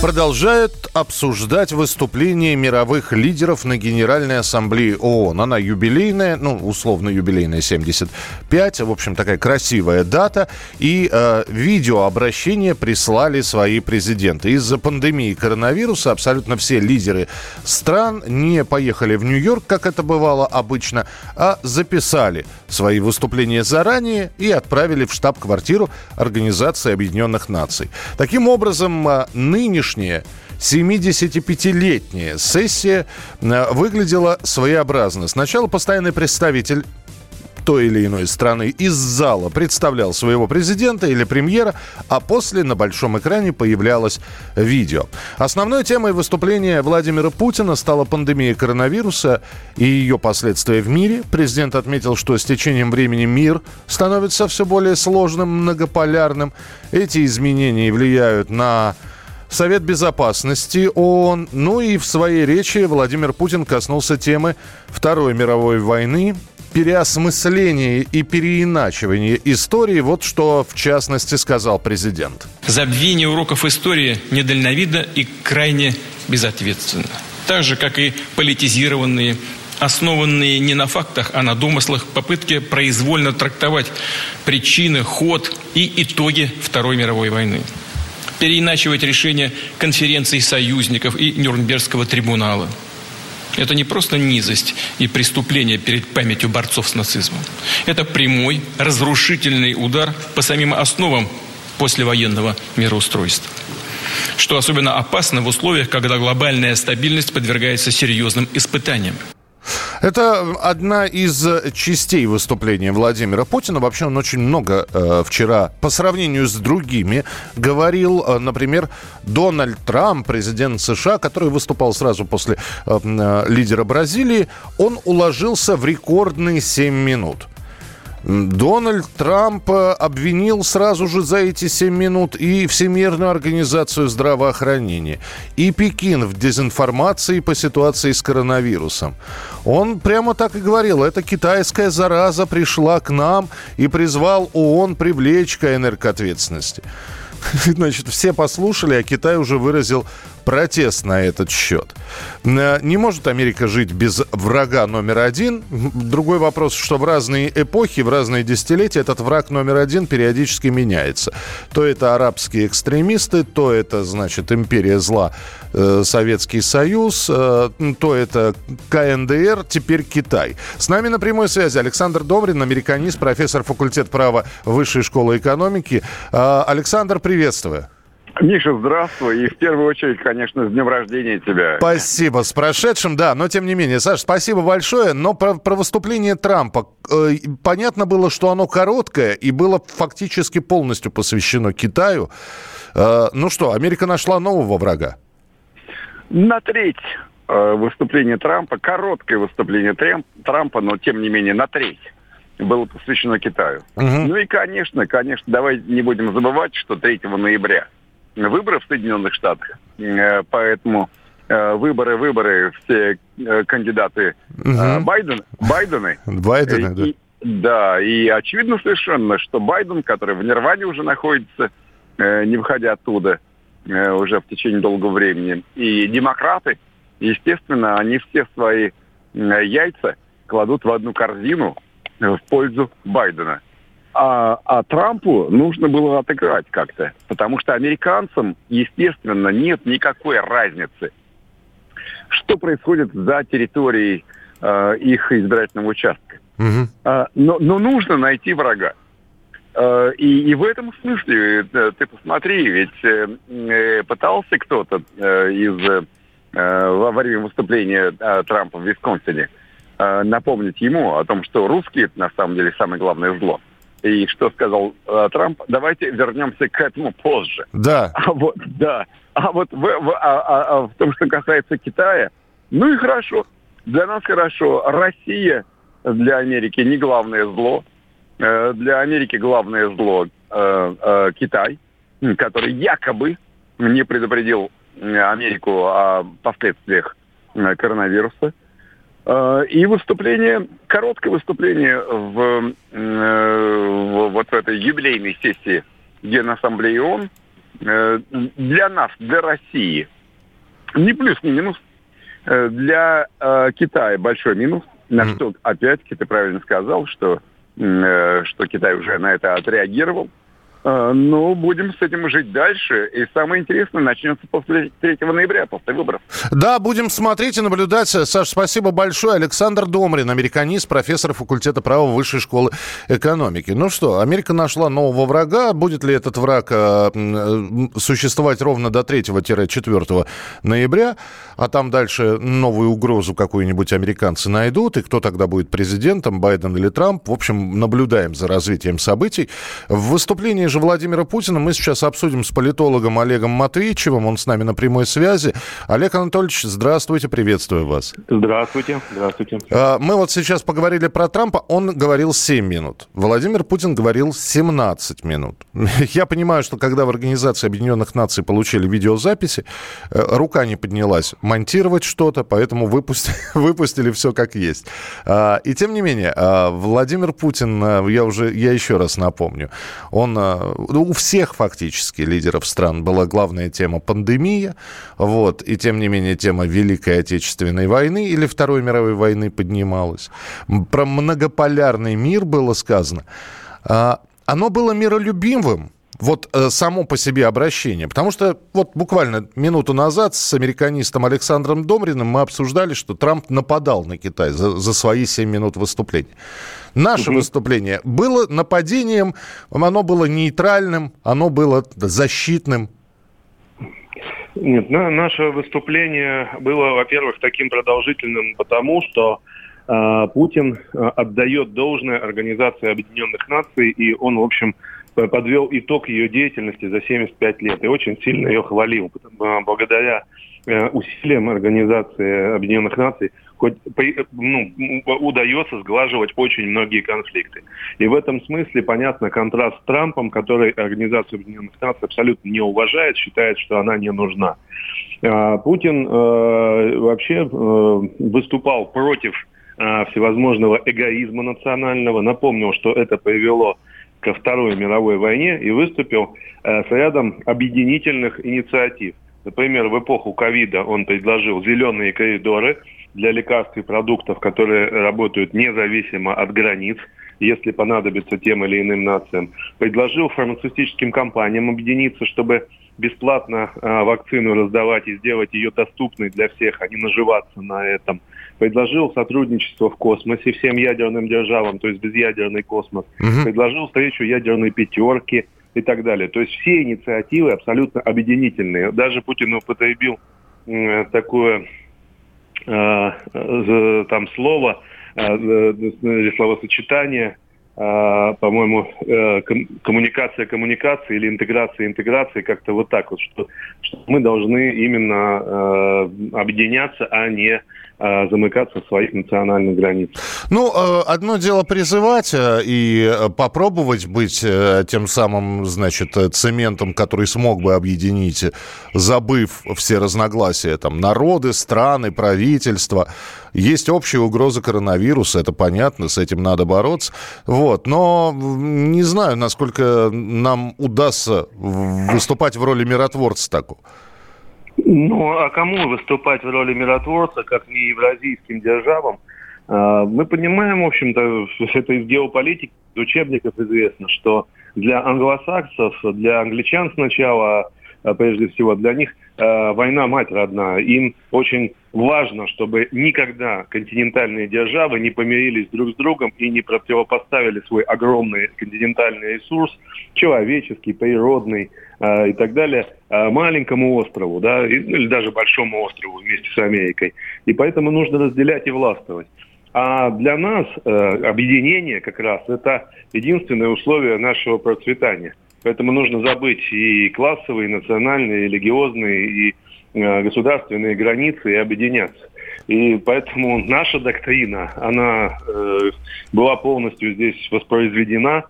Продолжает обсуждать выступление мировых лидеров на Генеральной Ассамблее ООН. Она юбилейная, ну, условно юбилейная, 75. В общем, такая красивая дата. И э, видеообращение прислали свои президенты. Из-за пандемии коронавируса абсолютно все лидеры стран не поехали в Нью-Йорк, как это бывало обычно, а записали свои выступления заранее и отправили в штаб-квартиру Организации Объединенных Наций. Таким образом, э, нынешний нынешняя 75-летняя сессия э, выглядела своеобразно. Сначала постоянный представитель той или иной страны из зала представлял своего президента или премьера, а после на большом экране появлялось видео. Основной темой выступления Владимира Путина стала пандемия коронавируса и ее последствия в мире. Президент отметил, что с течением времени мир становится все более сложным, многополярным. Эти изменения влияют на Совет Безопасности ООН. Ну и в своей речи Владимир Путин коснулся темы Второй мировой войны, переосмысление и переиначивание истории. Вот что, в частности, сказал президент. Забвение уроков истории недальновидно и крайне безответственно. Так же, как и политизированные основанные не на фактах, а на домыслах, попытки произвольно трактовать причины, ход и итоги Второй мировой войны переиначивать решения конференций союзников и Нюрнбергского трибунала. Это не просто низость и преступление перед памятью борцов с нацизмом. Это прямой, разрушительный удар по самим основам послевоенного мироустройства. Что особенно опасно в условиях, когда глобальная стабильность подвергается серьезным испытаниям. Это одна из частей выступления Владимира Путина. Вообще он очень много э, вчера по сравнению с другими говорил. Э, например, Дональд Трамп, президент США, который выступал сразу после э, э, лидера Бразилии, он уложился в рекордные 7 минут. Дональд Трамп э, обвинил сразу же за эти 7 минут и Всемирную организацию здравоохранения, и Пекин в дезинформации по ситуации с коронавирусом. Он прямо так и говорил, эта китайская зараза пришла к нам и призвал ООН привлечь КНР к ответственности. Значит, все послушали, а Китай уже выразил протест на этот счет. Э, не может Америка жить без врага номер один. Другой вопрос, что в разные эпохи, в разные десятилетия этот враг номер один периодически меняется. То это арабские экстремисты, то это, значит, империя зла, э, Советский Союз, э, то это КНДР, теперь Китай. С нами на прямой связи Александр Домрин, американист, профессор факультета права Высшей школы экономики. Александр, приветствую. Миша, здравствуй. И в первую очередь, конечно, с днем рождения тебя. Спасибо. С прошедшим, да. Но тем не менее, Саш, спасибо большое. Но про, про выступление Трампа. Э, понятно было, что оно короткое и было фактически полностью посвящено Китаю. Э, ну что, Америка нашла нового врага? На треть э, выступление Трампа, короткое выступление Трампа, но тем не менее на треть было посвящено Китаю. Угу. Ну и, конечно, конечно, давай не будем забывать, что 3 ноября выборы в Соединенных Штатах. Э, поэтому э, выборы, выборы, все э, кандидаты угу. Байден, Байдены. Байдены, да. И, да, и очевидно совершенно, что Байден, который в Нирване уже находится, не выходя оттуда уже в течение долгого времени, и демократы, естественно, они все свои яйца кладут в одну корзину в пользу Байдена. А, а Трампу нужно было отыграть как-то, потому что американцам, естественно, нет никакой разницы, что происходит за территорией э, их избирательного участка. Угу. А, но, но нужно найти врага. Э, и, и в этом смысле, э, ты посмотри, ведь э, э пытался кто-то э, из э, во время выступления э, Трампа в Висконсине э, напомнить ему о том, что русские на самом деле самое главное зло. И что сказал э, Трамп? Давайте вернемся к этому позже. Да. А вот, да. А вот в, в, а, а, а в том, что касается Китая, ну и хорошо. Для нас хорошо. Россия, для Америки не главное зло. Для Америки главное зло Китай, который якобы не предупредил Америку о последствиях коронавируса. И выступление, короткое выступление в, в вот в этой юбилейной сессии Генассамблеи ООН для нас, для России, ни плюс, ни минус, Э, для э, Китая большой минус, на что опять-таки ты правильно сказал, что, э, что Китай уже на это отреагировал. Э, ну, будем с этим жить дальше. И самое интересное начнется после 3 ноября, после выборов. Да, будем смотреть и наблюдать. Саш, спасибо большое. Александр Домрин, американист, профессор факультета права Высшей школы экономики. Ну что, Америка нашла нового врага. Будет ли этот враг э, существовать ровно до 3-4 ноября? А там дальше новую угрозу какую-нибудь американцы найдут. И кто тогда будет президентом, Байден или Трамп? В общем, наблюдаем за развитием событий. В выступлении же Владимира Путина мы сейчас обсудим с политологом Олегом Матвеевичевым. Он с нами на прямой связи. Олег Анатольевич, здравствуйте, приветствую вас. Здравствуйте, здравствуйте. А, мы вот сейчас поговорили про Трампа. Он говорил 7 минут. Владимир Путин говорил 17 минут. Я понимаю, что когда в Организации Объединенных Наций получили видеозаписи, э, рука не поднялась монтировать что-то, поэтому выпустили, выпустили все как есть. А, и тем не менее, а, Владимир Путин, э, я уже, я еще раз напомню, он ну, у всех фактически лидеров стран была главная тема пандемия, вот, и тем не менее тема Великой Отечественной войны или Второй мировой войны поднималась. Про многополярный мир было сказано. А, оно было миролюбивым, вот э, само по себе обращение. Потому что вот буквально минуту назад с американистом Александром Домриным мы обсуждали, что Трамп нападал на Китай за, за свои 7 минут выступления. Наше угу. выступление было нападением, оно было нейтральным, оно было защитным. Нет, на, наше выступление было, во-первых, таким продолжительным, потому что э, Путин э, отдает должное Организации Объединенных Наций, и он, в общем, подвел итог ее деятельности за 75 лет и очень сильно ее хвалил. А, благодаря э, усилиям Организации Объединенных Наций хоть ну, удается сглаживать очень многие конфликты. И в этом смысле понятно контраст с Трампом, который Организацию Объединенных Наций абсолютно не уважает, считает, что она не нужна. А, Путин э, вообще э, выступал против э, всевозможного эгоизма национального, напомнил, что это привело ко Второй мировой войне и выступил с рядом объединительных инициатив. Например, в эпоху ковида он предложил зеленые коридоры для лекарств и продуктов, которые работают независимо от границ, если понадобится тем или иным нациям. Предложил фармацевтическим компаниям объединиться, чтобы бесплатно э, вакцину раздавать и сделать ее доступной для всех, а не наживаться на этом предложил сотрудничество в космосе всем ядерным державам, то есть безъядерный космос, угу. предложил встречу ядерной пятерки и так далее. То есть все инициативы абсолютно объединительные. Даже Путин употребил э, такое там слово, э, э, словосочетание – по-моему, э, коммуникация коммуникации или интеграция интеграции, как-то вот так вот, что, что мы должны именно э, объединяться, а не э, замыкаться в своих национальных границах. Ну, одно дело призывать и попробовать быть тем самым, значит, цементом, который смог бы объединить, забыв все разногласия, там, народы, страны, правительства. Есть общая угроза коронавируса, это понятно, с этим надо бороться. Вот. Но не знаю, насколько нам удастся выступать в роли миротворца такого. Ну, а кому выступать в роли миротворца, как не евразийским державам? А, мы понимаем, в общем-то, это из геополитики, из учебников известно, что для англосаксов, для англичан сначала а, прежде всего. Для них война мать родная. Им очень важно, чтобы никогда континентальные державы не помирились друг с другом и не противопоставили свой огромный континентальный ресурс, человеческий, природный э, и так далее, э, маленькому острову, да, ну, или даже большому острову вместе с Америкой. И поэтому нужно разделять и властвовать. А для нас э, объединение как раз это единственное условие нашего процветания – Поэтому нужно забыть и классовые, и национальные, и религиозные, и э, государственные границы и объединяться. И поэтому наша доктрина, она э, была полностью здесь воспроизведена.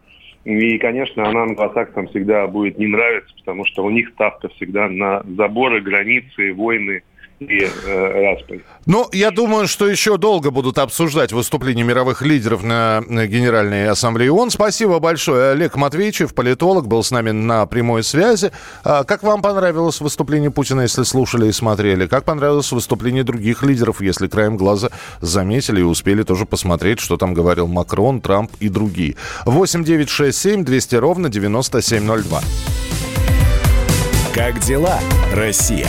И, конечно, она англосаксам всегда будет не нравиться, потому что у них ставка всегда на заборы, границы, войны – и э, распри. Ну, я думаю, что еще долго будут обсуждать выступления мировых лидеров на Генеральной Ассамблее ООН. Спасибо большое. Олег Матвеевичев, политолог, был с нами на прямой связи. А как вам понравилось выступление Путина, если слушали и смотрели? Как понравилось выступление других лидеров, если краем глаза заметили и успели тоже посмотреть, что там говорил Макрон, Трамп и другие? 8 9 6 7 200 ровно 9702. Как дела, Россия?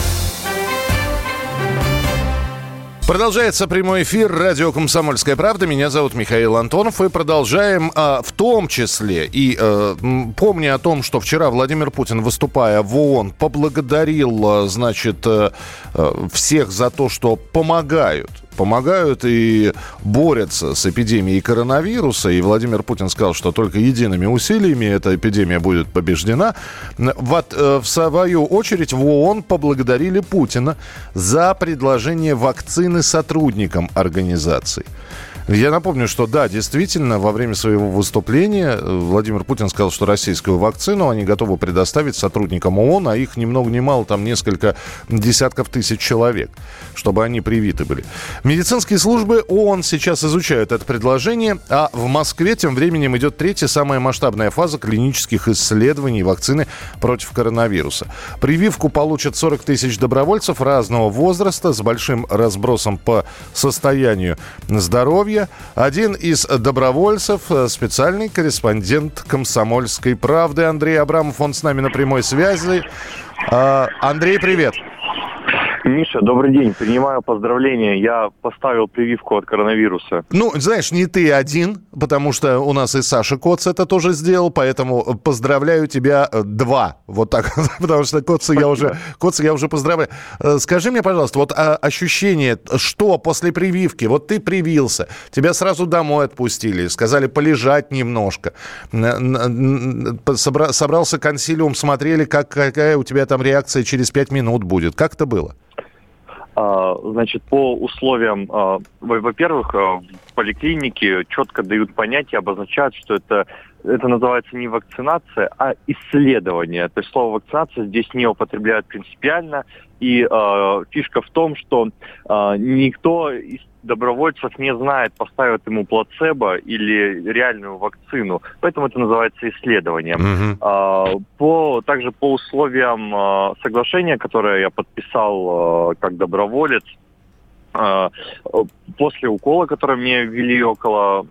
Продолжается прямой эфир радио «Комсомольская правда». Меня зовут Михаил Антонов. И продолжаем а, в том числе, и а, помня о том, что вчера Владимир Путин, выступая в ООН, поблагодарил, а, значит, а, всех за то, что помогают помогают и борются с эпидемией коронавируса. И Владимир Путин сказал, что только едиными усилиями эта эпидемия будет побеждена. В, э, в свою очередь в ООН поблагодарили Путина за предложение вакцины сотрудникам организации. Я напомню, что да, действительно, во время своего выступления э, Владимир Путин сказал, что российскую вакцину они готовы предоставить сотрудникам ООН, а их ни много ни мало, там несколько десятков тысяч человек, чтобы они привиты были. Медицинские службы ООН сейчас изучают это предложение, а в Москве тем временем идет третья, самая масштабная фаза клинических исследований вакцины против коронавируса. Прививку получат 40 тысяч добровольцев разного возраста с большим разбросом по состоянию здоровья здоровья. Один из добровольцев, э, специальный корреспондент «Комсомольской правды» Андрей Абрамов. Он с нами на прямой связи. А, Андрей, привет. Миша, добрый день. Принимаю поздравления. Я поставил прививку от коронавируса. Ну, знаешь, не ты один, потому что у нас и Саша Коц это тоже сделал, поэтому поздравляю тебя э, два. Вот так, потому что Коца я уже, Коца я уже поздравляю. Э, скажи мне, пожалуйста, вот а, ощущение, что после прививки, вот ты привился, тебя сразу домой отпустили, сказали полежать немножко, собрался консилиум, смотрели, как, какая у тебя там реакция через пять минут будет. Как это было? А, значит, по условиям, а, во-первых, а, в поликлинике четко дают понятие, обозначают, что это это называется не вакцинация, а исследование. То есть слово вакцинация здесь не употребляют принципиально. И э, фишка в том, что э, никто из добровольцев не знает, поставят ему плацебо или реальную вакцину. Поэтому это называется исследованием. Mm-hmm. А, по, также по условиям а, соглашения, которое я подписал а, как доброволец, а, после укола, который мне ввели около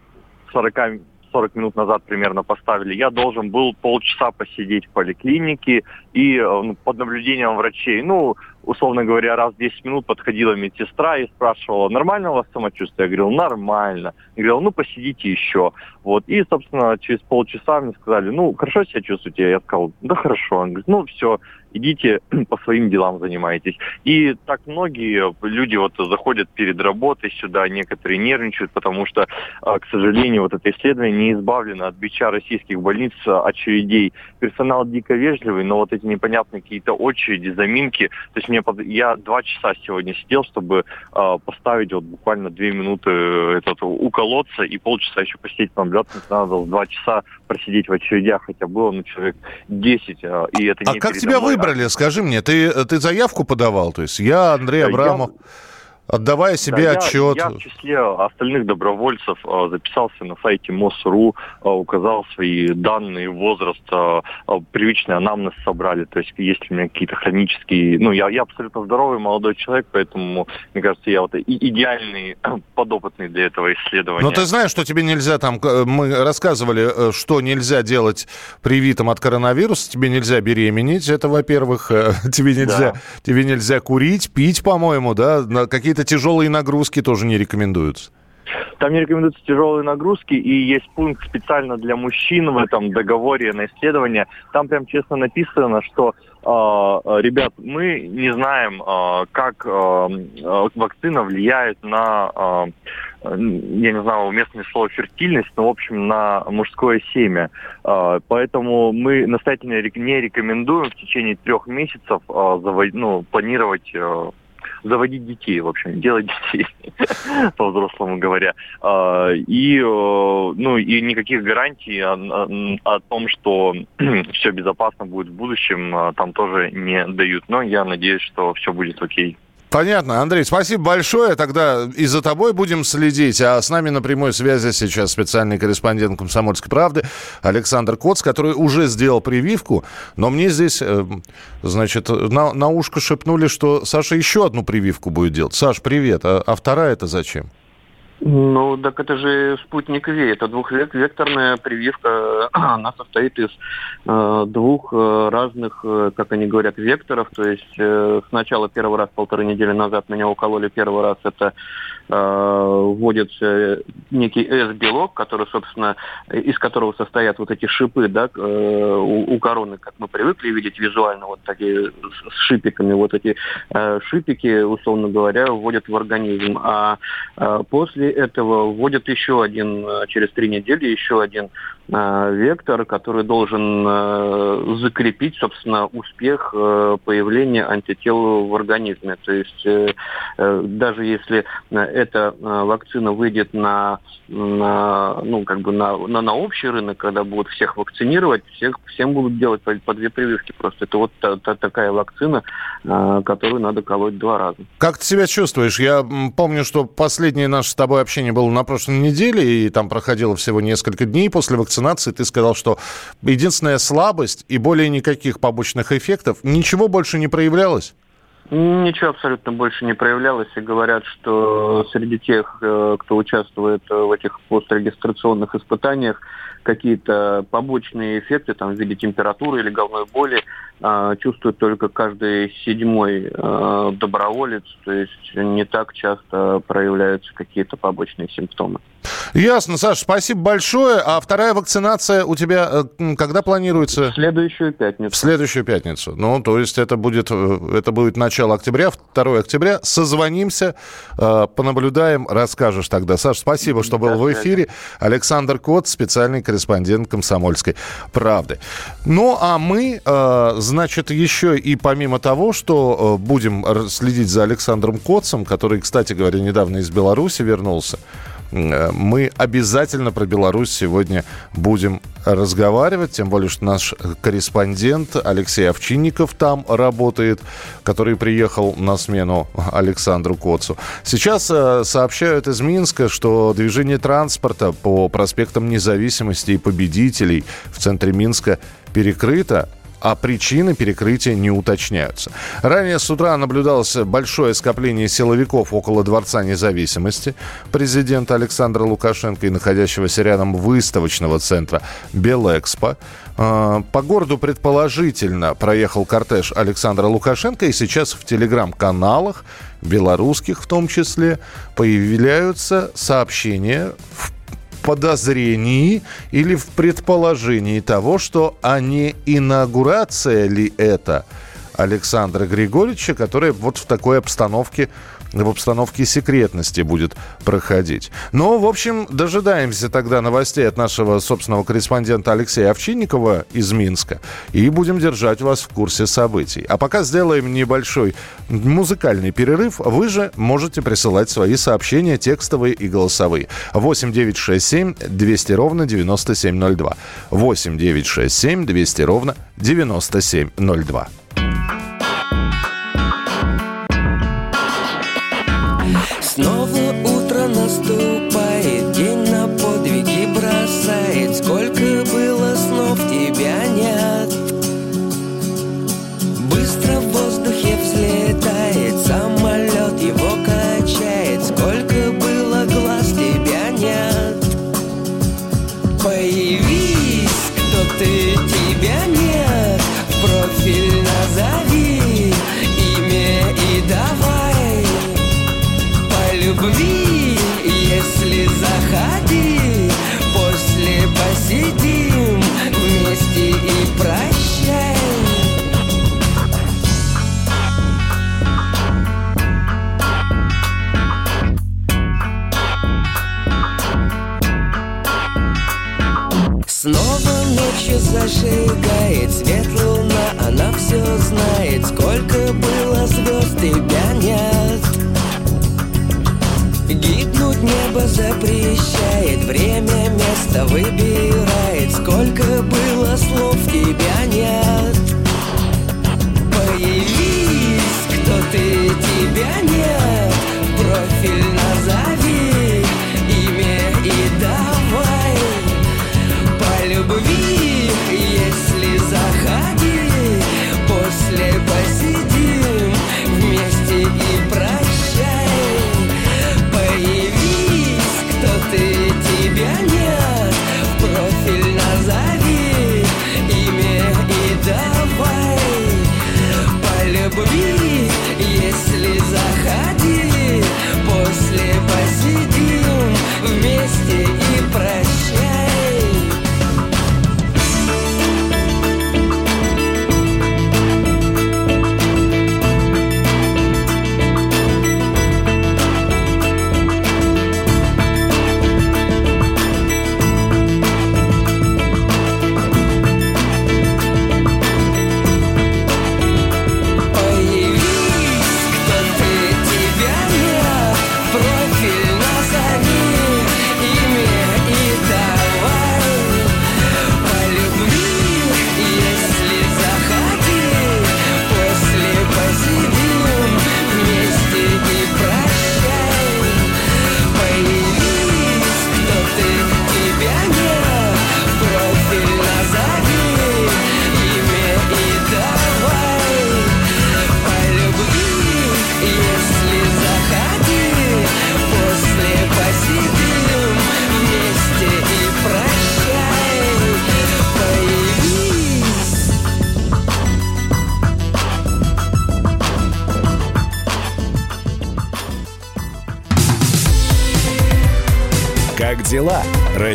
40 40 минут назад примерно поставили, я должен был полчаса посидеть в поликлинике и ну, под наблюдением врачей. Ну, условно говоря, раз в 10 минут подходила медсестра и спрашивала, нормально у вас самочувствие? Я говорил, нормально. Я говорил, ну, посидите еще. Вот. И, собственно, через полчаса мне сказали, ну, хорошо себя чувствуете? Я сказал, да хорошо. Он говорит, ну, все, идите по своим делам занимайтесь. И так многие люди вот заходят перед работой сюда, некоторые нервничают, потому что, а, к сожалению, вот это исследование не избавлено от бича российских больниц а, очередей. Персонал дико вежливый, но вот эти непонятные какие-то очереди, заминки. То есть мне под... я два часа сегодня сидел, чтобы э, поставить вот буквально две минуты этот, уколоться и полчаса еще посидеть на наблюдатель. Надо два часа просидеть в очередях, хотя было ну, человек 10. Э, и это а не как тебя мной, выбрали? Скажи мне, ты, ты заявку подавал? То есть я, Андрей Абрамов... Я отдавая себе да, отчет. Я, я в числе остальных добровольцев э, записался на сайте МОСРУ, э, указал свои данные, возраст, э, привычный анамнез собрали. То есть есть у меня какие-то хронические... Ну, я, я абсолютно здоровый молодой человек, поэтому, мне кажется, я вот идеальный подопытный для этого исследования. Но ты знаешь, что тебе нельзя там... Мы рассказывали, что нельзя делать привитым от коронавируса. Тебе нельзя беременеть, это, во-первых. Тебе нельзя, да. тебе нельзя курить, пить, по-моему, да? Какие-то какие-то тяжелые нагрузки тоже не рекомендуются. Там не рекомендуются тяжелые нагрузки, и есть пункт специально для мужчин в этом договоре на исследование. Там прям честно написано, что э, ребят, мы не знаем, э, как э, вакцина влияет на, э, я не знаю, уместное слово фертильность, но, в общем, на мужское семя. Э, поэтому мы настоятельно не рекомендуем в течение трех месяцев э, завод, ну, планировать э, заводить детей, в общем, делать детей, по-взрослому говоря. А, и, э, ну, и никаких гарантий о, о том, что все безопасно будет в будущем, а, там тоже не дают. Но я надеюсь, что все будет окей. Понятно. Андрей, спасибо большое. Тогда и за тобой будем следить. А с нами на прямой связи сейчас специальный корреспондент «Комсомольской правды» Александр Коц, который уже сделал прививку. Но мне здесь, э, значит, на, на ушко шепнули, что Саша еще одну прививку будет делать. Саш, привет. А, а вторая это зачем? Ну, так это же спутник ВИ, это двухвекторная прививка. Она состоит из э, двух э, разных, э, как они говорят, векторов. То есть э, сначала первый раз полторы недели назад меня укололи первый раз. Это вводится некий S-белок, который, собственно, из которого состоят вот эти шипы, да, э, у, у короны, как мы привыкли видеть визуально, вот такие с шипиками. Вот эти э, шипики, условно говоря, вводят в организм. А э, после этого вводят еще один, э, через три недели еще один э, вектор, который должен э, закрепить, собственно, успех э, появления антител в организме. То есть э, э, даже если эта э, вакцина выйдет на, на ну как бы на, на, на общий рынок, когда будут всех вакцинировать, всех всем будут делать по, по две прививки. Просто это вот та, та, такая вакцина, э, которую надо колоть два раза. Как ты себя чувствуешь? Я помню, что последнее наше с тобой тобой общение было на прошлой неделе, и там проходило всего несколько дней после вакцинации. Ты сказал, что единственная слабость и более никаких побочных эффектов, ничего больше не проявлялось? Ничего абсолютно больше не проявлялось, и говорят, что среди тех, э, кто участвует в этих пострегистрационных испытаниях, какие-то побочные эффекты там, в виде температуры или головной боли э, чувствует только каждый седьмой э, доброволец, то есть не так часто проявляются какие-то побочные симптомы. Ясно, Саша, спасибо большое. А вторая вакцинация у тебя э, когда планируется? В следующую пятницу. В следующую пятницу. Ну, то есть это будет, э, это будет начало октября, 2 октября. Созвонимся, э, понаблюдаем, расскажешь тогда. Саша, спасибо, что был в эфире. Александр Кот, специальный корреспондент «Комсомольской правды». Ну, а мы, значит, еще и помимо того, что будем следить за Александром Котцем, который, кстати говоря, недавно из Беларуси вернулся, мы обязательно про Беларусь сегодня будем разговаривать, тем более, что наш корреспондент Алексей Овчинников там работает, который приехал на смену Александру Коцу. Сейчас э, сообщают из Минска, что движение транспорта по проспектам Независимости и Победителей в центре Минска перекрыто а причины перекрытия не уточняются. Ранее с утра наблюдалось большое скопление силовиков около Дворца независимости президента Александра Лукашенко и находящегося рядом выставочного центра Белэкспо. А, по городу предположительно проехал кортеж Александра Лукашенко, и сейчас в телеграм-каналах, белорусских в том числе, появляются сообщения в подозрении или в предположении того, что а не инаугурация ли это Александра Григорьевича, которая вот в такой обстановке в обстановке секретности будет проходить. Но, в общем, дожидаемся тогда новостей от нашего собственного корреспондента Алексея Овчинникова из Минска и будем держать вас в курсе событий. А пока сделаем небольшой музыкальный перерыв. Вы же можете присылать свои сообщения текстовые и голосовые. 8 9 6 7 200 ровно 9702. 8 9 6 7 200 ровно 9702. Ты, тебя Профиль Небо запрещает, время место выбирает. Сколько было слов, тебя нет. Появись, кто ты, тебя нет. Профиль назад. заходи.